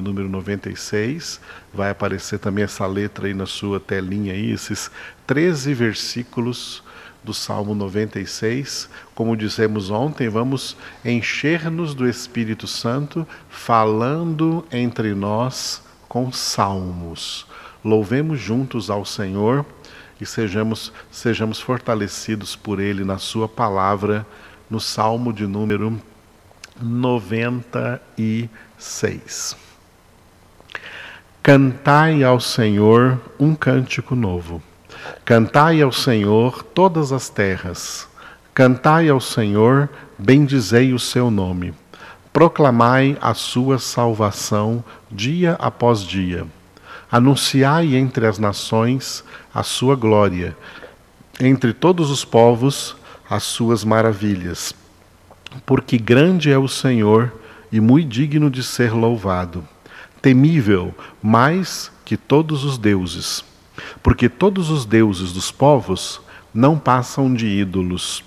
número 96. Vai aparecer também essa letra aí na sua telinha aí, esses 13 versículos do Salmo 96. Como dissemos ontem, vamos encher-nos do Espírito Santo falando entre nós com salmos. Louvemos juntos ao Senhor e sejamos sejamos fortalecidos por ele na sua palavra no Salmo de número 96. Cantai ao Senhor um cântico novo. Cantai ao Senhor todas as terras. Cantai ao Senhor, bendizei o seu nome. Proclamai a sua salvação dia após dia. Anunciai entre as nações a sua glória, entre todos os povos as suas maravilhas. Porque grande é o Senhor e muito digno de ser louvado temível mais que todos os deuses, porque todos os deuses dos povos não passam de ídolos.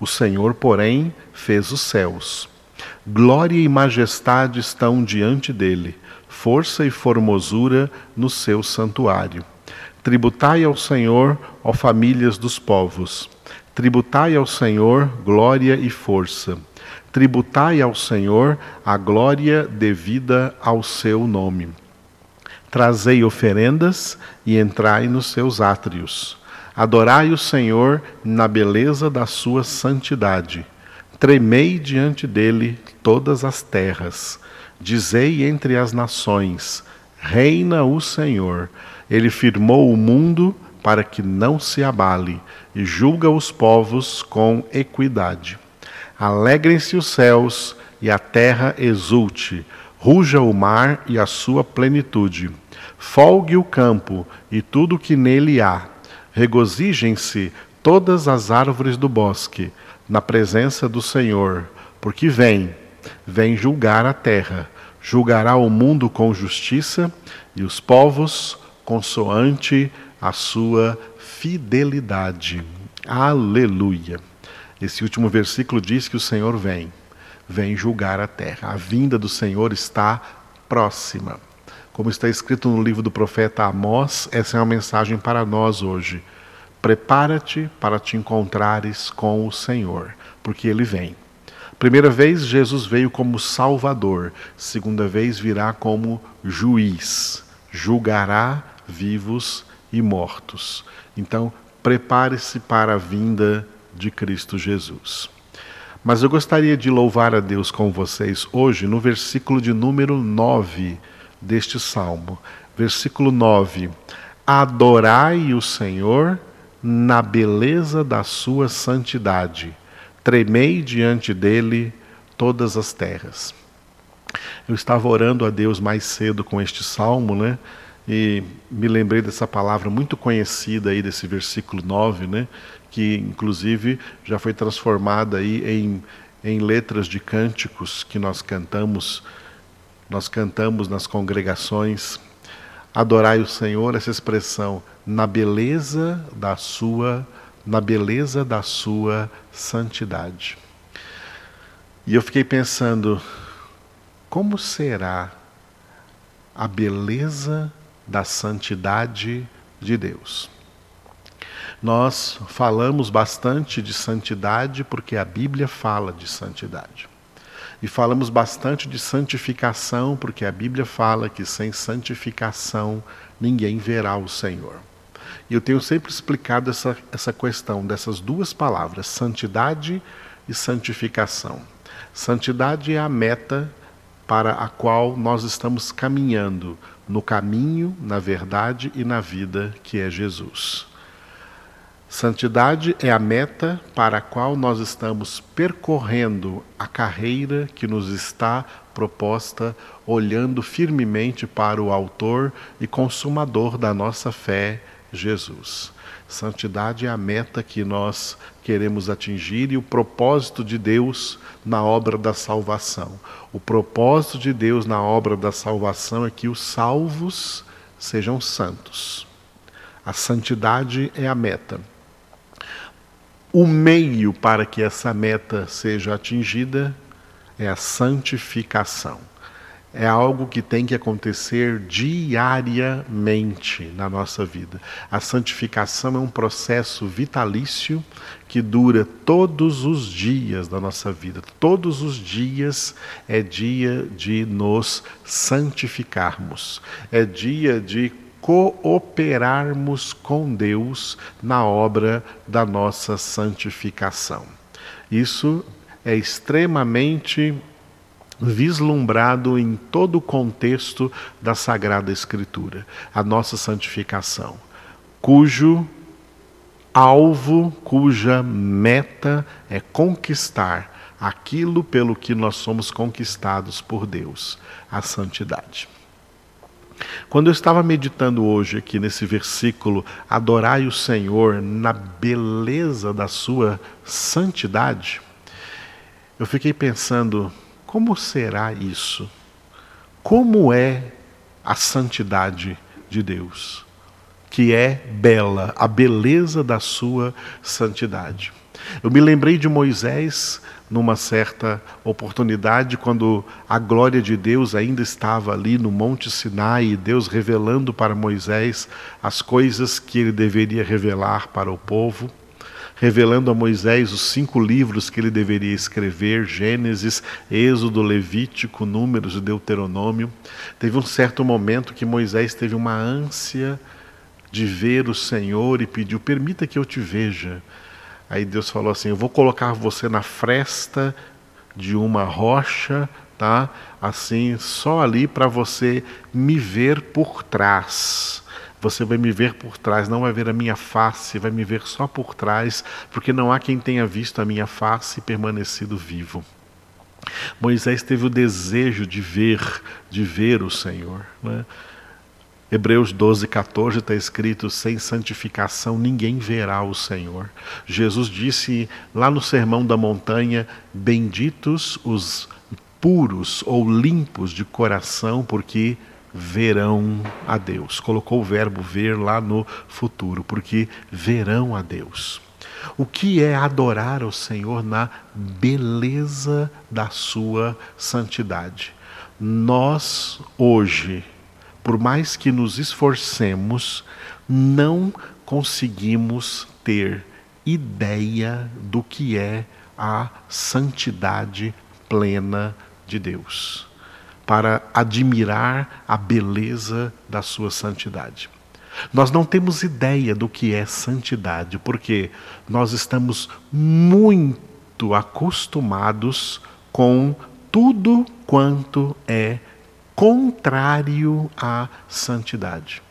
O Senhor, porém, fez os céus. Glória e majestade estão diante dele, força e formosura no seu santuário. Tributai ao Senhor, ó famílias dos povos. Tributai ao Senhor glória e força tributai ao Senhor a glória devida ao seu nome. Trazei oferendas e entrai nos seus átrios. Adorai o Senhor na beleza da sua santidade. Tremei diante dele todas as terras. Dizei entre as nações: Reina o Senhor. Ele firmou o mundo para que não se abale e julga os povos com equidade. Alegrem-se os céus e a terra exulte, ruja o mar e a sua plenitude. Folgue o campo e tudo que nele há. Regozijem-se todas as árvores do bosque, na presença do Senhor, porque vem, vem julgar a terra, julgará o mundo com justiça e os povos consoante a sua fidelidade. Aleluia. Esse último versículo diz que o Senhor vem, vem julgar a terra. A vinda do Senhor está próxima. Como está escrito no livro do profeta Amós, essa é uma mensagem para nós hoje. Prepara-te para te encontrares com o Senhor, porque ele vem. Primeira vez, Jesus veio como Salvador. Segunda vez, virá como juiz. Julgará vivos e mortos. Então, prepare-se para a vinda de Cristo Jesus. Mas eu gostaria de louvar a Deus com vocês hoje no versículo de número 9 deste salmo. Versículo 9: Adorai o Senhor na beleza da sua santidade, tremei diante dele todas as terras. Eu estava orando a Deus mais cedo com este salmo, né? E me lembrei dessa palavra muito conhecida aí desse versículo 9, né? que inclusive já foi transformada aí em, em letras de cânticos que nós cantamos, nós cantamos nas congregações. Adorai o Senhor, essa expressão, na beleza da sua, na beleza da sua santidade. E eu fiquei pensando, como será a beleza da santidade de Deus? Nós falamos bastante de santidade porque a Bíblia fala de santidade. E falamos bastante de santificação porque a Bíblia fala que sem santificação ninguém verá o Senhor. E eu tenho sempre explicado essa, essa questão dessas duas palavras, santidade e santificação. Santidade é a meta para a qual nós estamos caminhando no caminho, na verdade e na vida que é Jesus. Santidade é a meta para a qual nós estamos percorrendo a carreira que nos está proposta, olhando firmemente para o Autor e Consumador da nossa fé, Jesus. Santidade é a meta que nós queremos atingir e o propósito de Deus na obra da salvação. O propósito de Deus na obra da salvação é que os salvos sejam santos. A santidade é a meta o meio para que essa meta seja atingida é a santificação. É algo que tem que acontecer diariamente na nossa vida. A santificação é um processo vitalício que dura todos os dias da nossa vida. Todos os dias é dia de nos santificarmos, é dia de cooperarmos com Deus na obra da nossa santificação. Isso é extremamente vislumbrado em todo o contexto da Sagrada Escritura, a nossa santificação, cujo alvo, cuja meta é conquistar aquilo pelo que nós somos conquistados por Deus, a santidade. Quando eu estava meditando hoje aqui nesse versículo, adorai o Senhor na beleza da sua santidade, eu fiquei pensando, como será isso? Como é a santidade de Deus? Que é bela, a beleza da sua santidade. Eu me lembrei de Moisés numa certa oportunidade, quando a glória de Deus ainda estava ali no Monte Sinai, e Deus revelando para Moisés as coisas que ele deveria revelar para o povo revelando a Moisés os cinco livros que ele deveria escrever: Gênesis, Êxodo, Levítico, Números e Deuteronômio. Teve um certo momento que Moisés teve uma ânsia de ver o Senhor e pediu: Permita que eu te veja. Aí Deus falou assim: Eu vou colocar você na fresta de uma rocha, tá? Assim, só ali para você me ver por trás. Você vai me ver por trás, não vai ver a minha face, vai me ver só por trás, porque não há quem tenha visto a minha face e permanecido vivo. Moisés teve o desejo de ver, de ver o Senhor. Né? Hebreus 12, 14 está escrito: sem santificação ninguém verá o Senhor. Jesus disse lá no Sermão da Montanha: Benditos os puros ou limpos de coração, porque verão a Deus. Colocou o verbo ver lá no futuro, porque verão a Deus. O que é adorar ao Senhor na beleza da sua santidade? Nós, hoje, por mais que nos esforcemos, não conseguimos ter ideia do que é a santidade plena de Deus para admirar a beleza da sua santidade. Nós não temos ideia do que é santidade, porque nós estamos muito acostumados com tudo quanto é contrário à santidade.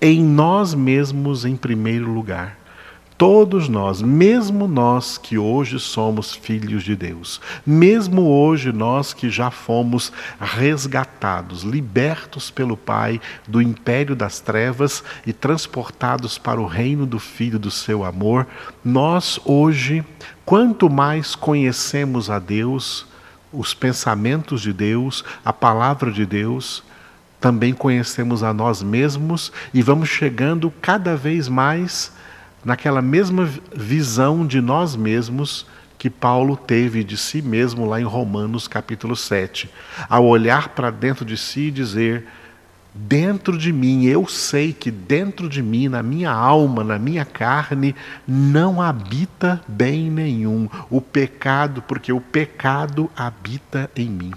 Em nós mesmos, em primeiro lugar. Todos nós, mesmo nós que hoje somos filhos de Deus, mesmo hoje nós que já fomos resgatados, libertos pelo Pai do império das trevas e transportados para o reino do Filho do seu amor, nós hoje, quanto mais conhecemos a Deus, os pensamentos de Deus, a palavra de Deus, também conhecemos a nós mesmos e vamos chegando cada vez mais naquela mesma visão de nós mesmos que Paulo teve de si mesmo lá em Romanos capítulo 7, ao olhar para dentro de si e dizer: dentro de mim, eu sei que dentro de mim, na minha alma, na minha carne, não habita bem nenhum, o pecado, porque o pecado habita em mim.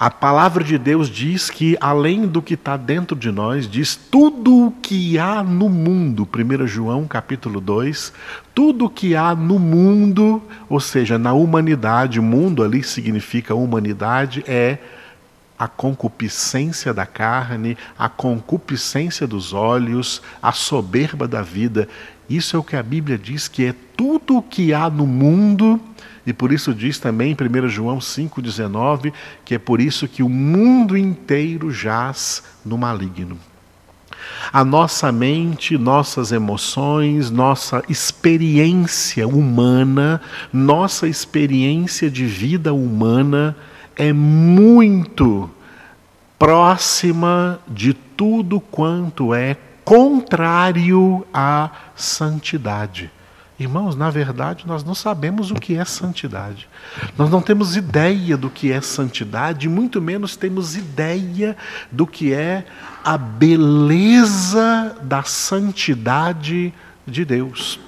A palavra de Deus diz que, além do que está dentro de nós, diz tudo o que há no mundo. 1 João capítulo 2, tudo o que há no mundo, ou seja, na humanidade, mundo ali significa humanidade, é a concupiscência da carne, a concupiscência dos olhos, a soberba da vida. Isso é o que a Bíblia diz que é tudo o que há no mundo e por isso diz também em 1 João 5,19 que é por isso que o mundo inteiro jaz no maligno. A nossa mente, nossas emoções, nossa experiência humana, nossa experiência de vida humana é muito próxima de tudo quanto é contrário à santidade. Irmãos, na verdade, nós não sabemos o que é santidade. Nós não temos ideia do que é santidade, muito menos temos ideia do que é a beleza da santidade de Deus.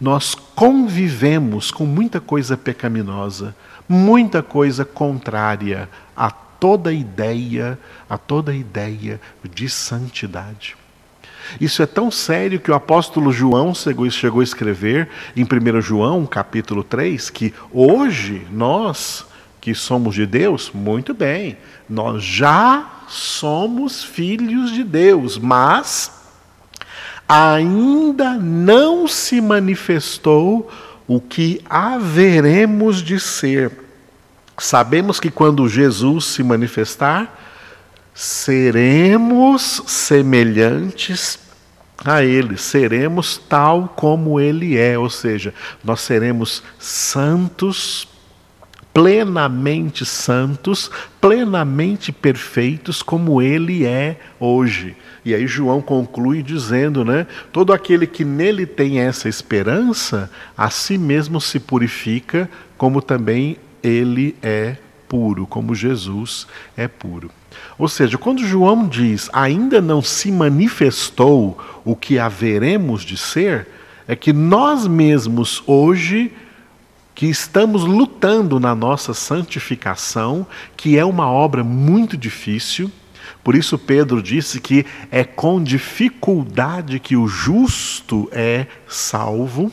Nós convivemos com muita coisa pecaminosa, muita coisa contrária a toda ideia, a toda ideia de santidade. Isso é tão sério que o apóstolo João chegou a escrever em 1 João, capítulo 3, que hoje nós que somos de Deus, muito bem, nós já somos filhos de Deus, mas ainda não se manifestou o que haveremos de ser. Sabemos que quando Jesus se manifestar, seremos semelhantes a Ele, seremos tal como Ele é, ou seja, nós seremos santos, plenamente santos, plenamente perfeitos, como Ele é hoje. E aí João conclui dizendo, né? Todo aquele que nele tem essa esperança, a si mesmo se purifica, como também ele é puro, como Jesus é puro. Ou seja, quando João diz ainda não se manifestou o que haveremos de ser, é que nós mesmos hoje que estamos lutando na nossa santificação, que é uma obra muito difícil. Por isso Pedro disse que é com dificuldade que o justo é salvo.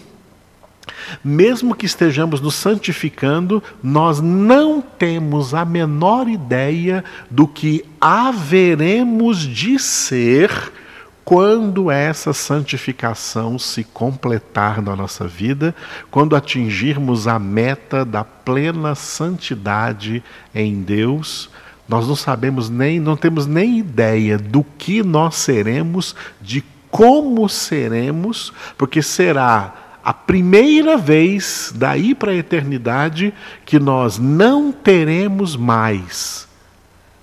Mesmo que estejamos nos santificando, nós não temos a menor ideia do que haveremos de ser quando essa santificação se completar na nossa vida, quando atingirmos a meta da plena santidade em Deus, nós não sabemos nem, não temos nem ideia do que nós seremos, de como seremos, porque será a primeira vez daí para a eternidade que nós não teremos mais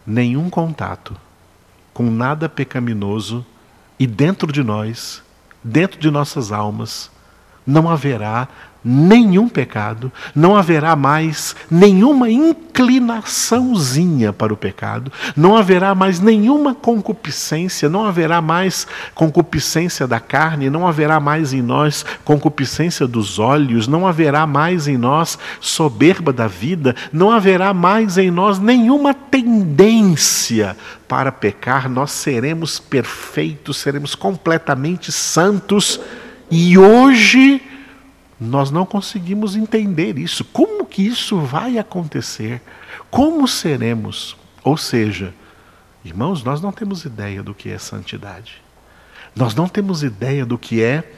nenhum contato com nada pecaminoso e dentro de nós, dentro de nossas almas, não haverá nenhum pecado, não haverá mais nenhuma inclinaçãozinha para o pecado, não haverá mais nenhuma concupiscência, não haverá mais concupiscência da carne, não haverá mais em nós concupiscência dos olhos, não haverá mais em nós soberba da vida, não haverá mais em nós nenhuma tendência para pecar, nós seremos perfeitos, seremos completamente santos e hoje nós não conseguimos entender isso. Como que isso vai acontecer? Como seremos? Ou seja, irmãos, nós não temos ideia do que é santidade. Nós não temos ideia do que é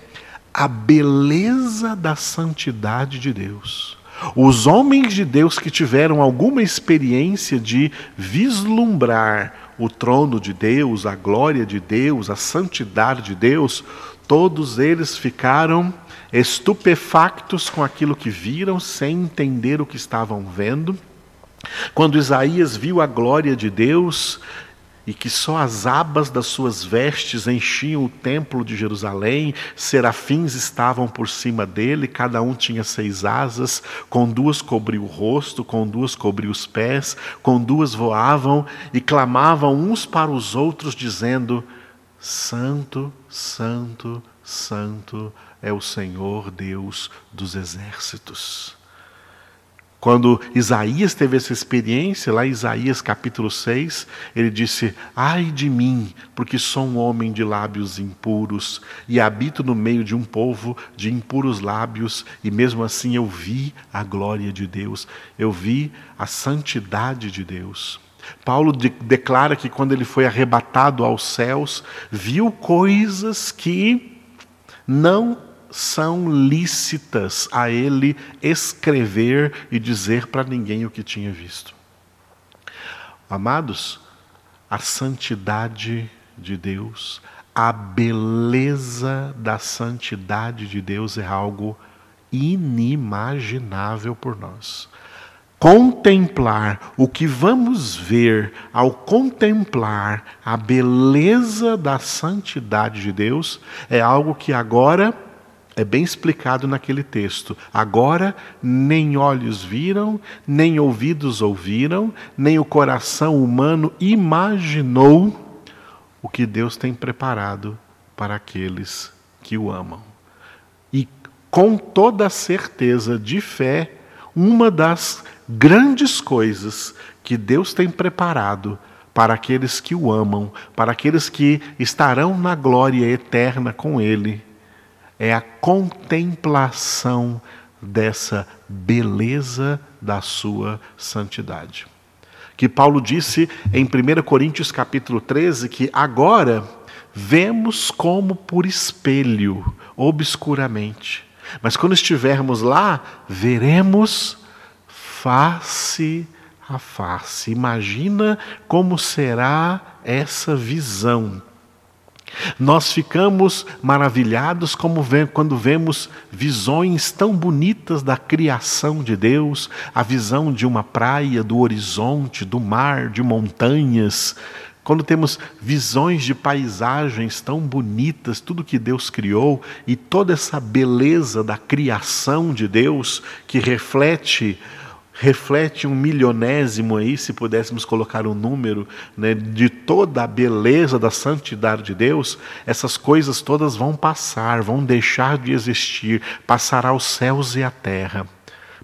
a beleza da santidade de Deus. Os homens de Deus que tiveram alguma experiência de vislumbrar o trono de Deus, a glória de Deus, a santidade de Deus, todos eles ficaram estupefactos com aquilo que viram, sem entender o que estavam vendo. Quando Isaías viu a glória de Deus e que só as abas das suas vestes enchiam o templo de Jerusalém, serafins estavam por cima dele, cada um tinha seis asas, com duas cobriu o rosto, com duas cobriu os pés, com duas voavam e clamavam uns para os outros, dizendo: Santo, Santo, Santo é o Senhor Deus dos exércitos. Quando Isaías teve essa experiência, lá em Isaías capítulo 6, ele disse: Ai de mim, porque sou um homem de lábios impuros e habito no meio de um povo de impuros lábios, e mesmo assim eu vi a glória de Deus, eu vi a santidade de Deus. Paulo de declara que quando ele foi arrebatado aos céus, viu coisas que não são lícitas a ele escrever e dizer para ninguém o que tinha visto. Amados, a santidade de Deus, a beleza da santidade de Deus é algo inimaginável por nós. Contemplar o que vamos ver ao contemplar a beleza da santidade de Deus é algo que agora É bem explicado naquele texto. Agora, nem olhos viram, nem ouvidos ouviram, nem o coração humano imaginou o que Deus tem preparado para aqueles que o amam. E com toda certeza de fé, uma das grandes coisas que Deus tem preparado para aqueles que o amam, para aqueles que estarão na glória eterna com Ele, é a contemplação dessa beleza da sua santidade. Que Paulo disse em 1 Coríntios capítulo 13 que agora vemos como por espelho, obscuramente. Mas quando estivermos lá, veremos face a face. Imagina como será essa visão. Nós ficamos maravilhados como quando vemos visões tão bonitas da criação de Deus, a visão de uma praia, do horizonte, do mar, de montanhas, quando temos visões de paisagens tão bonitas, tudo que Deus criou e toda essa beleza da criação de Deus que reflete reflete um milionésimo aí, se pudéssemos colocar um número, né, de toda a beleza da santidade de Deus, essas coisas todas vão passar, vão deixar de existir, passará os céus e a terra.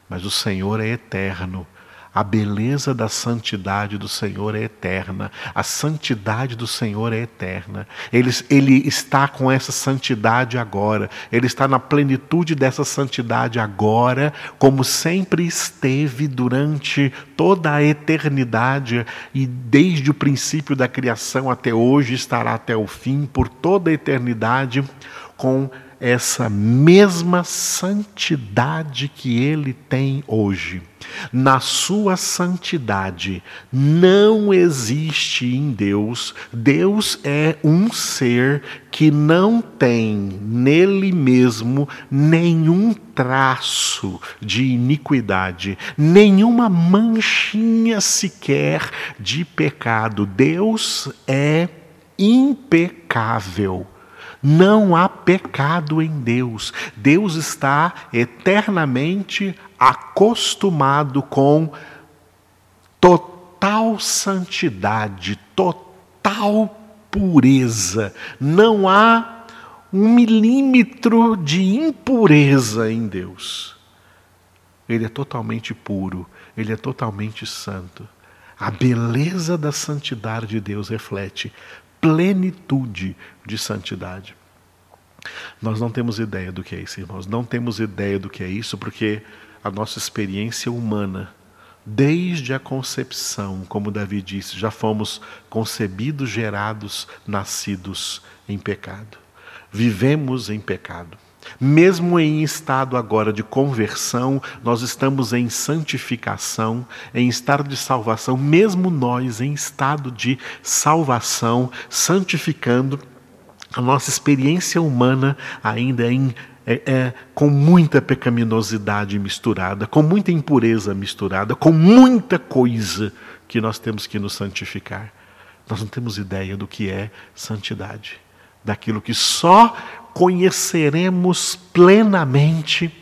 Mas o Senhor é eterno a beleza da santidade do Senhor é eterna. A santidade do Senhor é eterna. Ele, ele está com essa santidade agora. Ele está na plenitude dessa santidade agora, como sempre esteve durante toda a eternidade e desde o princípio da criação até hoje estará até o fim, por toda a eternidade, com essa mesma santidade que ele tem hoje. Na sua santidade não existe em Deus, Deus é um ser que não tem nele mesmo nenhum traço de iniquidade, nenhuma manchinha sequer de pecado. Deus é impecável. Não há pecado em Deus. Deus está eternamente acostumado com total santidade, total pureza. Não há um milímetro de impureza em Deus. Ele é totalmente puro, ele é totalmente santo. A beleza da santidade de Deus reflete plenitude de santidade. Nós não temos ideia do que é isso, irmãos. Não temos ideia do que é isso, porque a nossa experiência humana, desde a concepção, como Davi disse, já fomos concebidos, gerados, nascidos em pecado. Vivemos em pecado. Mesmo em estado agora de conversão, nós estamos em santificação, em estado de salvação, mesmo nós em estado de salvação, santificando, a nossa experiência humana ainda é, é, é com muita pecaminosidade misturada, com muita impureza misturada, com muita coisa que nós temos que nos santificar. Nós não temos ideia do que é santidade, daquilo que só conheceremos plenamente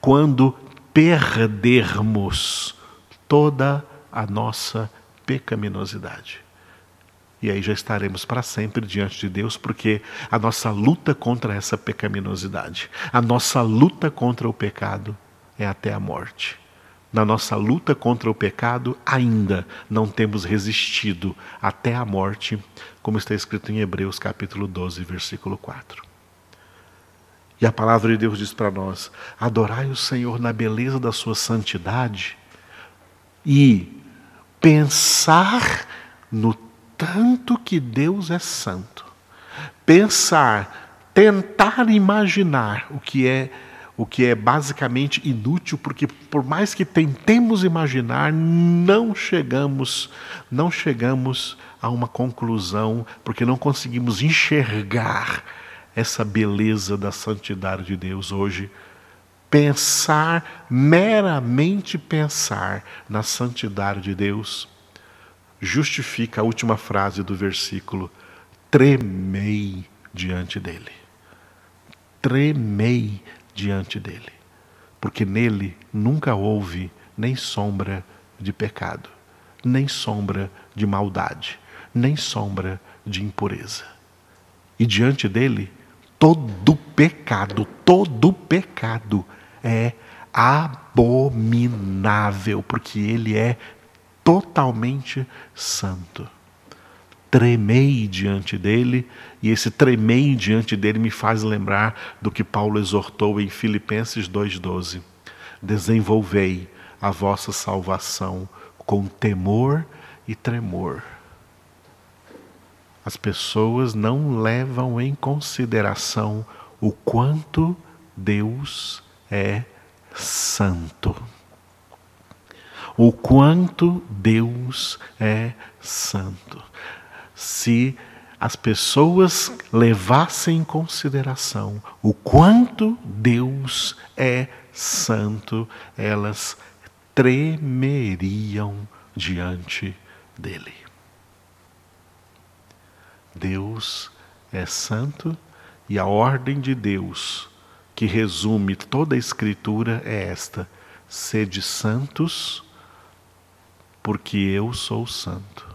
quando perdermos toda a nossa pecaminosidade. E aí já estaremos para sempre diante de Deus, porque a nossa luta contra essa pecaminosidade, a nossa luta contra o pecado é até a morte. Na nossa luta contra o pecado, ainda não temos resistido até a morte, como está escrito em Hebreus capítulo 12, versículo 4. E a palavra de Deus diz para nós: adorai o Senhor na beleza da sua santidade e pensar no tanto que Deus é santo. Pensar, tentar imaginar o que é o que é basicamente inútil, porque por mais que tentemos imaginar, não chegamos, não chegamos a uma conclusão, porque não conseguimos enxergar essa beleza da santidade de Deus hoje. Pensar, meramente pensar na santidade de Deus, justifica a última frase do versículo: tremei diante dele. tremei diante dele, porque nele nunca houve nem sombra de pecado, nem sombra de maldade, nem sombra de impureza. E diante dele, todo pecado, todo pecado é abominável, porque ele é totalmente santo. Tremei diante dele, e esse tremei diante dele me faz lembrar do que Paulo exortou em Filipenses 2,12: Desenvolvei a vossa salvação com temor e tremor. As pessoas não levam em consideração o quanto Deus é santo. O quanto Deus é santo. Se as pessoas levassem em consideração o quanto Deus é santo, elas tremeriam diante dele. Deus é santo e a ordem de Deus, que resume toda a Escritura, é esta: sede santos, porque eu sou santo.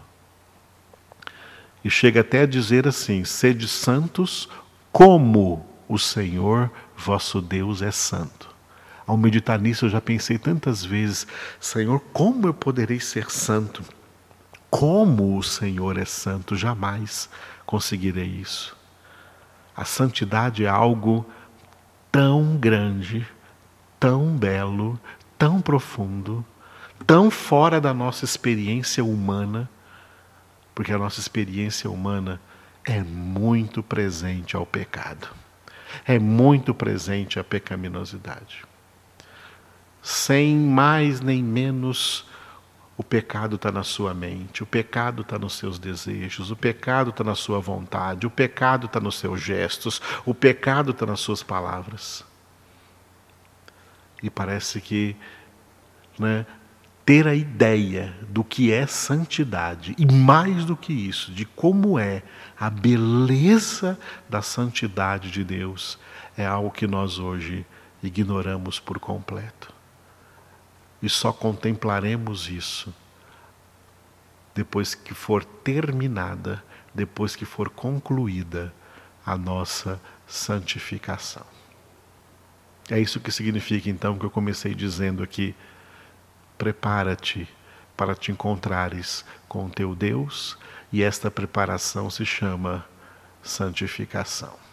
E chega até a dizer assim: sede santos, como o Senhor vosso Deus é santo. Ao meditar nisso, eu já pensei tantas vezes: Senhor, como eu poderei ser santo? Como o Senhor é santo? Jamais conseguirei isso. A santidade é algo tão grande, tão belo, tão profundo, tão fora da nossa experiência humana, porque a nossa experiência humana é muito presente ao pecado, é muito presente à pecaminosidade sem mais nem menos. O pecado está na sua mente, o pecado está nos seus desejos, o pecado está na sua vontade, o pecado está nos seus gestos, o pecado está nas suas palavras. E parece que né, ter a ideia do que é santidade, e mais do que isso, de como é a beleza da santidade de Deus, é algo que nós hoje ignoramos por completo. E só contemplaremos isso depois que for terminada, depois que for concluída a nossa santificação. É isso que significa então que eu comecei dizendo aqui: prepara-te para te encontrares com teu Deus, e esta preparação se chama santificação.